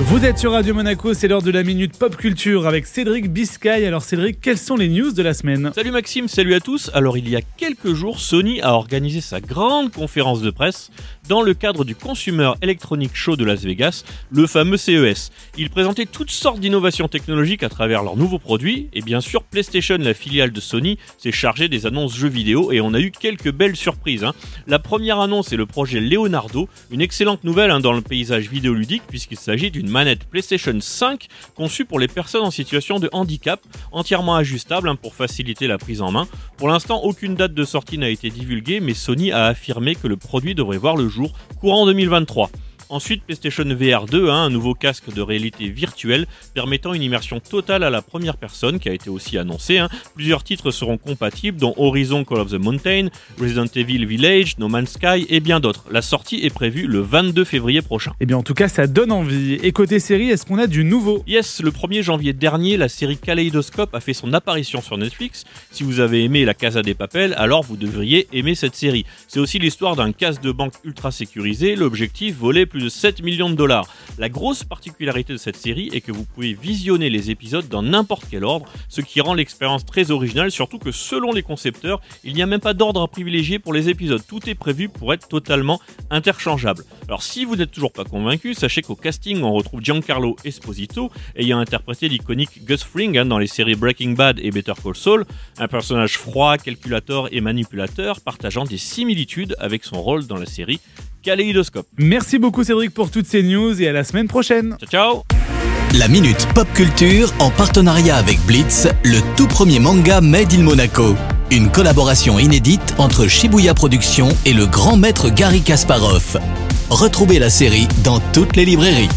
Vous êtes sur Radio Monaco, c'est l'heure de la minute pop culture avec Cédric Biscay. Alors Cédric, quelles sont les news de la semaine? Salut Maxime, salut à tous. Alors il y a quelques jours, Sony a organisé sa grande conférence de presse dans le cadre du Consumer Electronic Show de Las Vegas, le fameux CES. Ils présentaient toutes sortes d'innovations technologiques à travers leurs nouveaux produits et bien sûr PlayStation, la filiale de Sony, s'est chargée des annonces jeux vidéo et on a eu quelques belles surprises. Hein. La première annonce est le projet Leonardo, une excellente nouvelle hein, dans le paysage vidéoludique puisqu'il s'agit d'une manette PlayStation 5 conçue pour les personnes en situation de handicap, entièrement ajustable hein, pour faciliter la prise en main. Pour l'instant, aucune date de sortie n'a été divulguée, mais Sony a affirmé que le produit devrait voir le jour courant 2023. Ensuite, PlayStation VR 2, hein, un nouveau casque de réalité virtuelle permettant une immersion totale à la première personne qui a été aussi annoncé. Hein. Plusieurs titres seront compatibles, dont Horizon Call of the Mountain, Resident Evil Village, No Man's Sky et bien d'autres. La sortie est prévue le 22 février prochain. Eh bien, en tout cas, ça donne envie. Et côté série, est-ce qu'on a du nouveau? Yes, le 1er janvier dernier, la série Kaleidoscope a fait son apparition sur Netflix. Si vous avez aimé La Casa des Papels, alors vous devriez aimer cette série. C'est aussi l'histoire d'un casse de banque ultra sécurisé. L'objectif, voler plus de 7 millions de dollars. La grosse particularité de cette série est que vous pouvez visionner les épisodes dans n'importe quel ordre, ce qui rend l'expérience très originale, surtout que selon les concepteurs, il n'y a même pas d'ordre à privilégier pour les épisodes. Tout est prévu pour être totalement interchangeable. Alors si vous n'êtes toujours pas convaincu, sachez qu'au casting on retrouve Giancarlo Esposito, ayant interprété l'iconique Gus Fring hein, dans les séries Breaking Bad et Better Call Saul, un personnage froid, calculateur et manipulateur, partageant des similitudes avec son rôle dans la série Kaléidoscope. Merci beaucoup Cédric pour toutes ces news et à la semaine prochaine. Ciao ciao La Minute Pop Culture en partenariat avec Blitz, le tout premier manga Made in Monaco. Une collaboration inédite entre Shibuya Productions et le grand maître Gary Kasparov. Retrouvez la série dans toutes les librairies.